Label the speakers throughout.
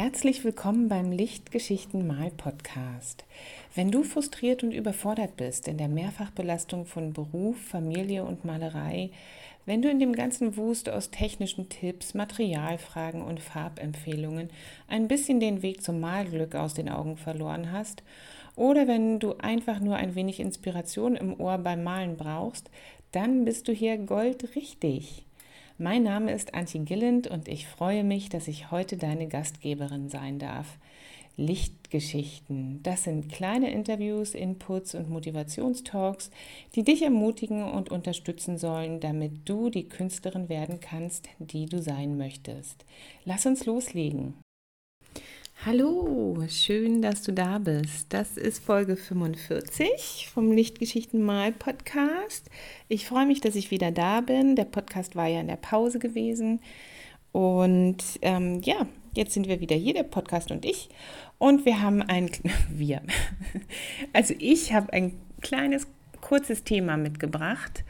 Speaker 1: Herzlich willkommen beim Lichtgeschichten Mal Podcast. Wenn du frustriert und überfordert bist in der Mehrfachbelastung von Beruf, Familie und Malerei, wenn du in dem ganzen Wust aus technischen Tipps, Materialfragen und Farbempfehlungen ein bisschen den Weg zum Malglück aus den Augen verloren hast, oder wenn du einfach nur ein wenig Inspiration im Ohr beim Malen brauchst, dann bist du hier goldrichtig. Mein Name ist Antje Gilland und ich freue mich, dass ich heute deine Gastgeberin sein darf. Lichtgeschichten, das sind kleine Interviews, Inputs und Motivationstalks, die dich ermutigen und unterstützen sollen, damit du die Künstlerin werden kannst, die du sein möchtest. Lass uns loslegen. Hallo, schön, dass du da bist. Das ist Folge 45 vom Lichtgeschichten Mal Podcast. Ich freue mich, dass ich wieder da bin. Der Podcast war ja in der Pause gewesen. Und ähm, ja, jetzt sind wir wieder hier, der Podcast und ich. Und wir haben ein, wir, also ich habe ein kleines, kurzes Thema mitgebracht.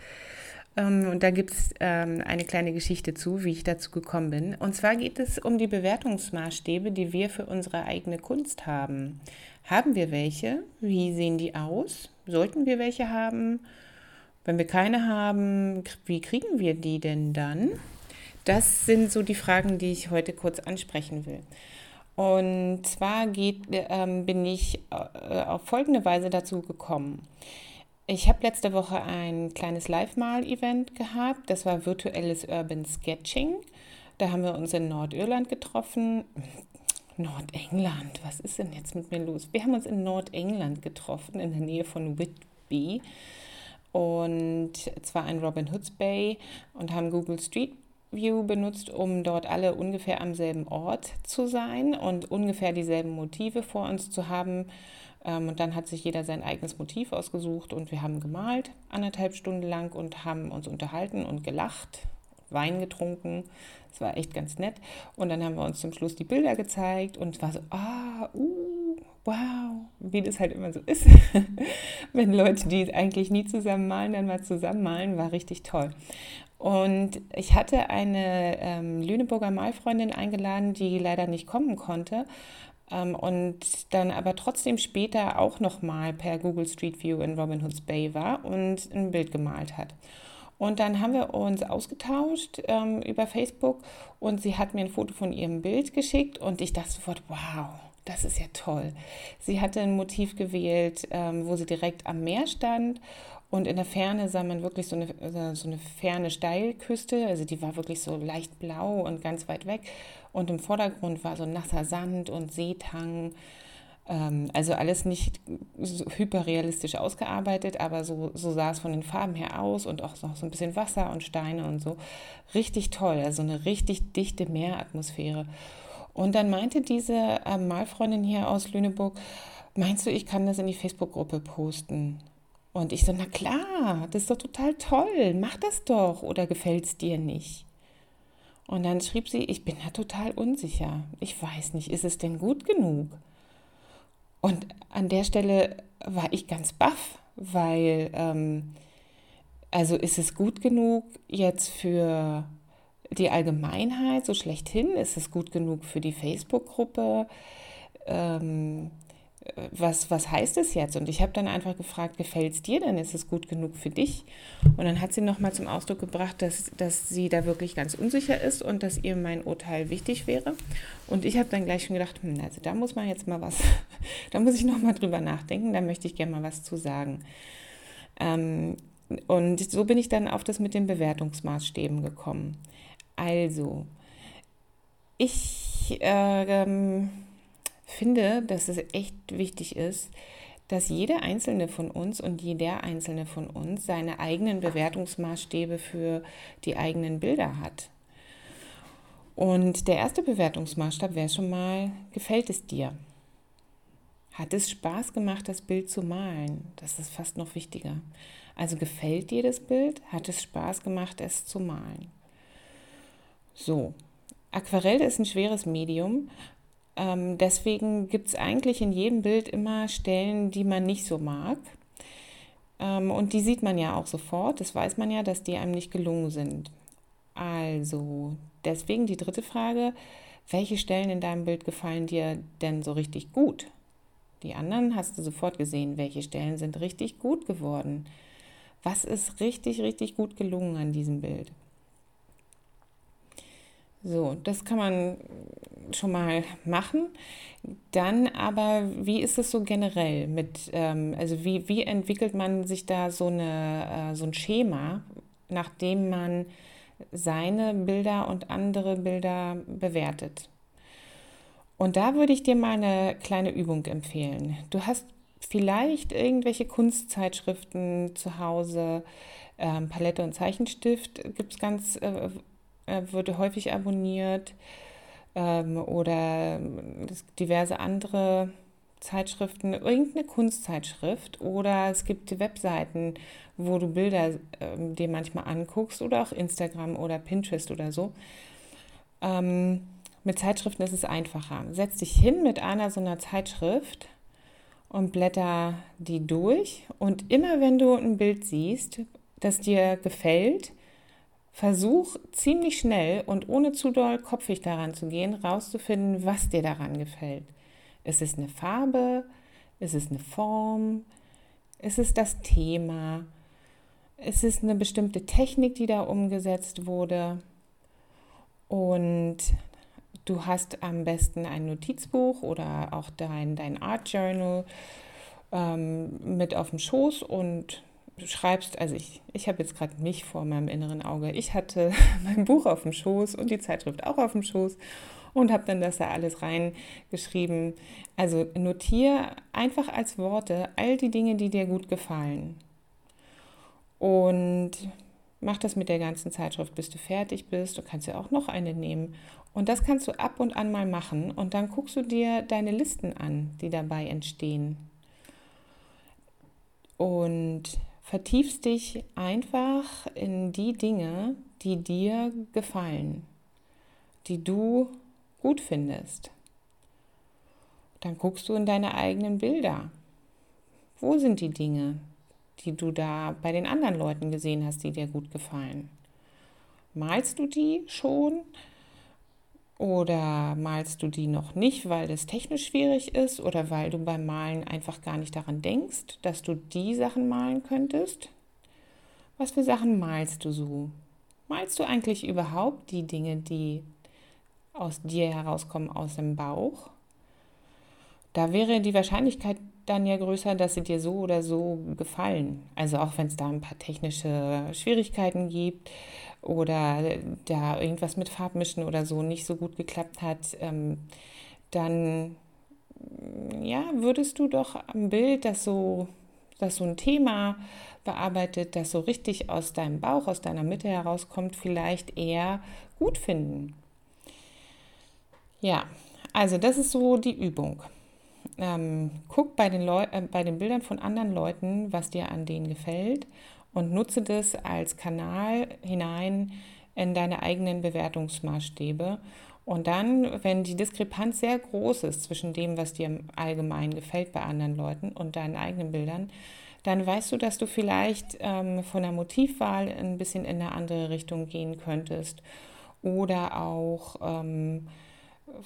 Speaker 1: Ähm, und da gibt es ähm, eine kleine Geschichte zu, wie ich dazu gekommen bin. Und zwar geht es um die Bewertungsmaßstäbe, die wir für unsere eigene Kunst haben. Haben wir welche? Wie sehen die aus? Sollten wir welche haben? Wenn wir keine haben, wie kriegen wir die denn dann? Das sind so die Fragen, die ich heute kurz ansprechen will. Und zwar geht, ähm, bin ich äh, auf folgende Weise dazu gekommen. Ich habe letzte Woche ein kleines Live-Mal-Event gehabt. Das war virtuelles Urban Sketching. Da haben wir uns in Nordirland getroffen. Nordengland, was ist denn jetzt mit mir los? Wir haben uns in Nordengland getroffen, in der Nähe von Whitby. Und zwar in Robin Hoods Bay und haben Google Street View benutzt, um dort alle ungefähr am selben Ort zu sein und ungefähr dieselben Motive vor uns zu haben und dann hat sich jeder sein eigenes Motiv ausgesucht und wir haben gemalt, anderthalb Stunden lang und haben uns unterhalten und gelacht, Wein getrunken. Es war echt ganz nett. Und dann haben wir uns zum Schluss die Bilder gezeigt und es war so, ah, uh, wow, wie das halt immer so ist. Wenn Leute, die eigentlich nie zusammen malen, dann mal zusammen malen, war richtig toll. Und ich hatte eine ähm, Lüneburger Malfreundin eingeladen, die leider nicht kommen konnte. Ähm, und dann aber trotzdem später auch nochmal per Google Street View in Robin Hood's Bay war und ein Bild gemalt hat. Und dann haben wir uns ausgetauscht ähm, über Facebook und sie hat mir ein Foto von ihrem Bild geschickt und ich dachte sofort, wow, das ist ja toll. Sie hatte ein Motiv gewählt, ähm, wo sie direkt am Meer stand und in der Ferne sah man wirklich so eine, so eine ferne Steilküste, also die war wirklich so leicht blau und ganz weit weg. Und im Vordergrund war so nasser Sand und Seetang. Ähm, also alles nicht so hyperrealistisch ausgearbeitet, aber so, so sah es von den Farben her aus und auch noch so ein bisschen Wasser und Steine und so. Richtig toll, also eine richtig dichte Meeratmosphäre. Und dann meinte diese äh, Malfreundin hier aus Lüneburg, meinst du, ich kann das in die Facebook-Gruppe posten? Und ich so, na klar, das ist doch total toll, mach das doch oder gefällt es dir nicht? Und dann schrieb sie, ich bin da total unsicher. Ich weiß nicht, ist es denn gut genug? Und an der Stelle war ich ganz baff, weil, ähm, also ist es gut genug jetzt für die Allgemeinheit so schlechthin? Ist es gut genug für die Facebook-Gruppe? Ähm, was, was heißt es jetzt? Und ich habe dann einfach gefragt, gefällt es dir denn? Ist es gut genug für dich? Und dann hat sie nochmal zum Ausdruck gebracht, dass, dass sie da wirklich ganz unsicher ist und dass ihr mein Urteil wichtig wäre. Und ich habe dann gleich schon gedacht, hm, also da muss man jetzt mal was, da muss ich nochmal drüber nachdenken, da möchte ich gerne mal was zu sagen. Ähm, und so bin ich dann auf das mit den Bewertungsmaßstäben gekommen. Also, ich äh, ähm, finde, dass es echt wichtig ist, dass jeder einzelne von uns und jeder einzelne von uns seine eigenen Bewertungsmaßstäbe für die eigenen Bilder hat. Und der erste Bewertungsmaßstab wäre schon mal, gefällt es dir? Hat es Spaß gemacht, das Bild zu malen? Das ist fast noch wichtiger. Also gefällt dir das Bild? Hat es Spaß gemacht, es zu malen? So, Aquarell ist ein schweres Medium ähm, deswegen gibt es eigentlich in jedem Bild immer Stellen, die man nicht so mag. Ähm, und die sieht man ja auch sofort. Das weiß man ja, dass die einem nicht gelungen sind. Also, deswegen die dritte Frage. welche Stellen in deinem Bild gefallen dir denn so richtig gut? Die anderen hast du sofort gesehen, welche Stellen sind richtig gut geworden. Was ist richtig, richtig gut gelungen an diesem Bild? So, das kann man schon mal machen. Dann aber, wie ist es so generell mit, ähm, also wie, wie entwickelt man sich da so, eine, äh, so ein Schema, nachdem man seine Bilder und andere Bilder bewertet? Und da würde ich dir mal eine kleine Übung empfehlen. Du hast vielleicht irgendwelche Kunstzeitschriften zu Hause, ähm, Palette und Zeichenstift gibt es ganz, äh, äh, wird häufig abonniert ähm, oder diverse andere Zeitschriften, irgendeine Kunstzeitschrift oder es gibt Webseiten, wo du Bilder ähm, dir manchmal anguckst oder auch Instagram oder Pinterest oder so. Ähm, mit Zeitschriften ist es einfacher. Setz dich hin mit einer so einer Zeitschrift und blätter die durch. Und immer wenn du ein Bild siehst, das dir gefällt, versuch ziemlich schnell und ohne zu doll kopfig daran zu gehen, rauszufinden, was dir daran gefällt. Ist es eine Farbe? Ist es eine Form? Ist es das Thema? Ist es eine bestimmte Technik, die da umgesetzt wurde? Und Du hast am besten ein Notizbuch oder auch dein, dein Art Journal ähm, mit auf dem Schoß und schreibst, also ich, ich habe jetzt gerade mich vor meinem inneren Auge. Ich hatte mein Buch auf dem Schoß und die Zeitschrift auch auf dem Schoß und habe dann das da alles reingeschrieben. Also notiere einfach als Worte all die Dinge, die dir gut gefallen. Und mach das mit der ganzen Zeitschrift, bis du fertig bist. Du kannst ja auch noch eine nehmen und das kannst du ab und an mal machen und dann guckst du dir deine Listen an, die dabei entstehen. Und vertiefst dich einfach in die Dinge, die dir gefallen, die du gut findest. Dann guckst du in deine eigenen Bilder. Wo sind die Dinge, die du da bei den anderen Leuten gesehen hast, die dir gut gefallen? Malst du die schon? Oder malst du die noch nicht, weil das technisch schwierig ist oder weil du beim Malen einfach gar nicht daran denkst, dass du die Sachen malen könntest? Was für Sachen malst du so? Malst du eigentlich überhaupt die Dinge, die aus dir herauskommen, aus dem Bauch? Da wäre die Wahrscheinlichkeit dann ja größer, dass sie dir so oder so gefallen. Also auch wenn es da ein paar technische Schwierigkeiten gibt oder da irgendwas mit Farbmischen oder so nicht so gut geklappt hat, ähm, dann ja, würdest du doch am Bild, das so, das so ein Thema bearbeitet, das so richtig aus deinem Bauch, aus deiner Mitte herauskommt, vielleicht eher gut finden. Ja, also das ist so die Übung. Ähm, guck bei den, äh, bei den Bildern von anderen Leuten, was dir an denen gefällt und nutze das als Kanal hinein in deine eigenen Bewertungsmaßstäbe. Und dann, wenn die Diskrepanz sehr groß ist zwischen dem, was dir allgemein gefällt bei anderen Leuten und deinen eigenen Bildern, dann weißt du, dass du vielleicht ähm, von der Motivwahl ein bisschen in eine andere Richtung gehen könntest. Oder auch, ähm,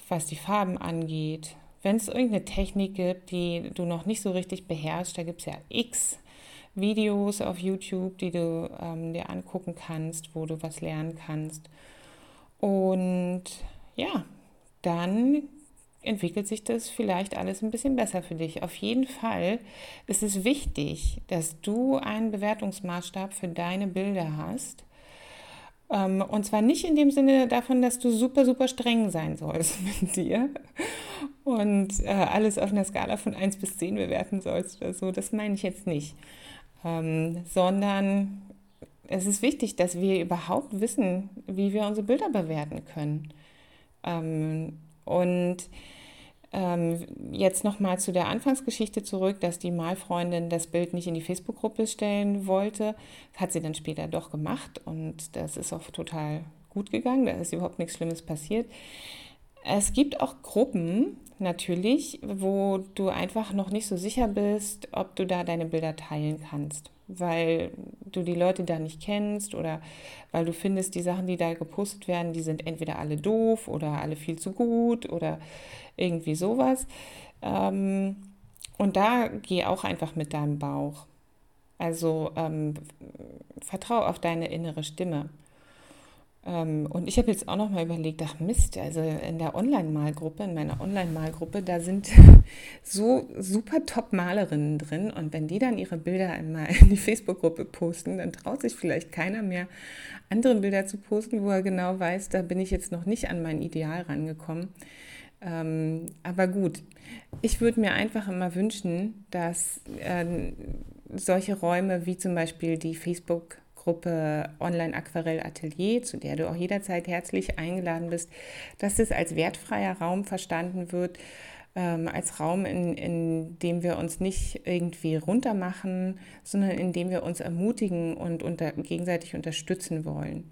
Speaker 1: was die Farben angeht. Wenn es irgendeine Technik gibt, die du noch nicht so richtig beherrschst, da gibt es ja x Videos auf YouTube, die du ähm, dir angucken kannst, wo du was lernen kannst. Und ja, dann entwickelt sich das vielleicht alles ein bisschen besser für dich. Auf jeden Fall ist es wichtig, dass du einen Bewertungsmaßstab für deine Bilder hast. Ähm, und zwar nicht in dem Sinne davon, dass du super, super streng sein sollst mit dir und äh, alles auf einer Skala von 1 bis 10 bewerten sollst oder so. Das meine ich jetzt nicht ähm, sondern es ist wichtig, dass wir überhaupt wissen, wie wir unsere Bilder bewerten können. Ähm, und ähm, jetzt nochmal zu der Anfangsgeschichte zurück, dass die Malfreundin das Bild nicht in die Facebook-Gruppe stellen wollte. hat sie dann später doch gemacht und das ist auch total gut gegangen. Da ist überhaupt nichts Schlimmes passiert. Es gibt auch Gruppen, natürlich, wo du einfach noch nicht so sicher bist, ob du da deine Bilder teilen kannst. Weil du die Leute da nicht kennst oder weil du findest, die Sachen, die da gepostet werden, die sind entweder alle doof oder alle viel zu gut oder irgendwie sowas. Ähm, und da geh auch einfach mit deinem Bauch. Also ähm, vertrau auf deine innere Stimme. Ähm, und ich habe jetzt auch noch mal überlegt, ach Mist, also in der Online-Malgruppe, in meiner Online-Malgruppe, da sind so super Top-Malerinnen drin. Und wenn die dann ihre Bilder einmal in die Facebook-Gruppe posten, dann traut sich vielleicht keiner mehr, andere Bilder zu posten, wo er genau weiß, da bin ich jetzt noch nicht an mein Ideal rangekommen. Ähm, aber gut, ich würde mir einfach immer wünschen, dass äh, solche Räume wie zum Beispiel die Facebook- Gruppe Online Aquarell Atelier, zu der du auch jederzeit herzlich eingeladen bist, dass es als wertfreier Raum verstanden wird, ähm, als Raum, in, in dem wir uns nicht irgendwie runtermachen, sondern in dem wir uns ermutigen und unter, gegenseitig unterstützen wollen.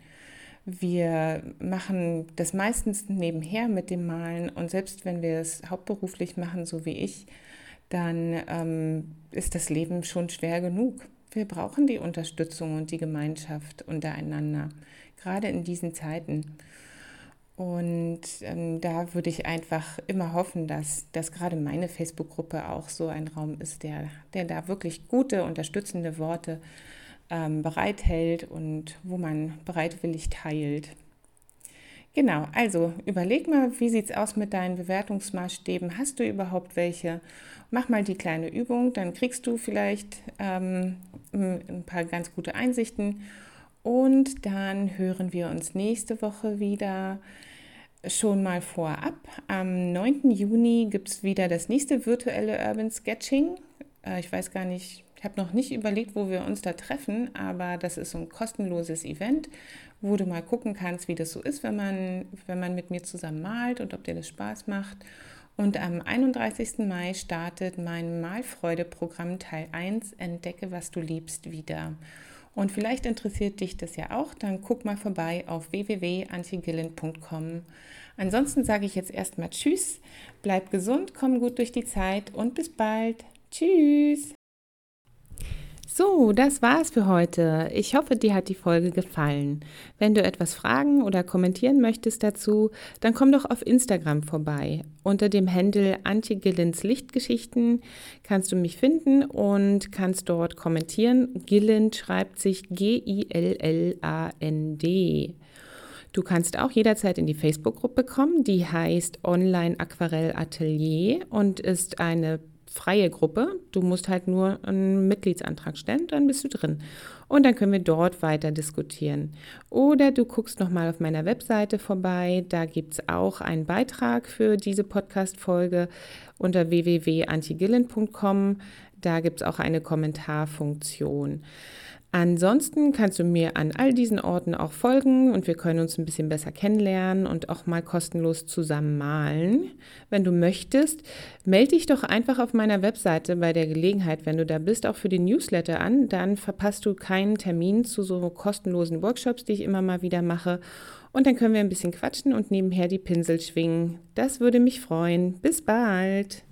Speaker 1: Wir machen das meistens nebenher mit dem Malen und selbst wenn wir es hauptberuflich machen, so wie ich, dann ähm, ist das Leben schon schwer genug. Wir brauchen die Unterstützung und die Gemeinschaft untereinander, gerade in diesen Zeiten. Und ähm, da würde ich einfach immer hoffen, dass, dass gerade meine Facebook-Gruppe auch so ein Raum ist, der, der da wirklich gute, unterstützende Worte ähm, bereithält und wo man bereitwillig teilt. Genau, also überleg mal, wie sieht es aus mit deinen Bewertungsmaßstäben? Hast du überhaupt welche? Mach mal die kleine Übung, dann kriegst du vielleicht ähm, ein paar ganz gute Einsichten. Und dann hören wir uns nächste Woche wieder. Schon mal vorab. Am 9. Juni gibt es wieder das nächste virtuelle Urban Sketching. Äh, ich weiß gar nicht, ich habe noch nicht überlegt, wo wir uns da treffen, aber das ist so ein kostenloses Event, wo du mal gucken kannst, wie das so ist, wenn man, wenn man mit mir zusammen malt und ob dir das Spaß macht. Und am 31. Mai startet mein Malfreude-Programm Teil 1, Entdecke, was du liebst, wieder. Und vielleicht interessiert dich das ja auch, dann guck mal vorbei auf www.antigillen.com. Ansonsten sage ich jetzt erstmal Tschüss, bleib gesund, komm gut durch die Zeit und bis bald. Tschüss! So, das war's für heute. Ich hoffe, dir hat die Folge gefallen. Wenn du etwas fragen oder kommentieren möchtest dazu, dann komm doch auf Instagram vorbei. Unter dem Handle Antigillens Lichtgeschichten kannst du mich finden und kannst dort kommentieren. Gillen schreibt sich G-I-L-L-A-N-D. Du kannst auch jederzeit in die Facebook-Gruppe kommen, die heißt Online Aquarell Atelier und ist eine freie Gruppe. Du musst halt nur einen Mitgliedsantrag stellen, dann bist du drin. Und dann können wir dort weiter diskutieren. Oder du guckst nochmal auf meiner Webseite vorbei. Da gibt es auch einen Beitrag für diese Podcast-Folge unter www.antigillen.com. Da gibt es auch eine Kommentarfunktion. Ansonsten kannst du mir an all diesen Orten auch folgen und wir können uns ein bisschen besser kennenlernen und auch mal kostenlos zusammen malen. Wenn du möchtest, melde dich doch einfach auf meiner Webseite bei der Gelegenheit, wenn du da bist, auch für den Newsletter an. Dann verpasst du keinen Termin zu so kostenlosen Workshops, die ich immer mal wieder mache. Und dann können wir ein bisschen quatschen und nebenher die Pinsel schwingen. Das würde mich freuen. Bis bald!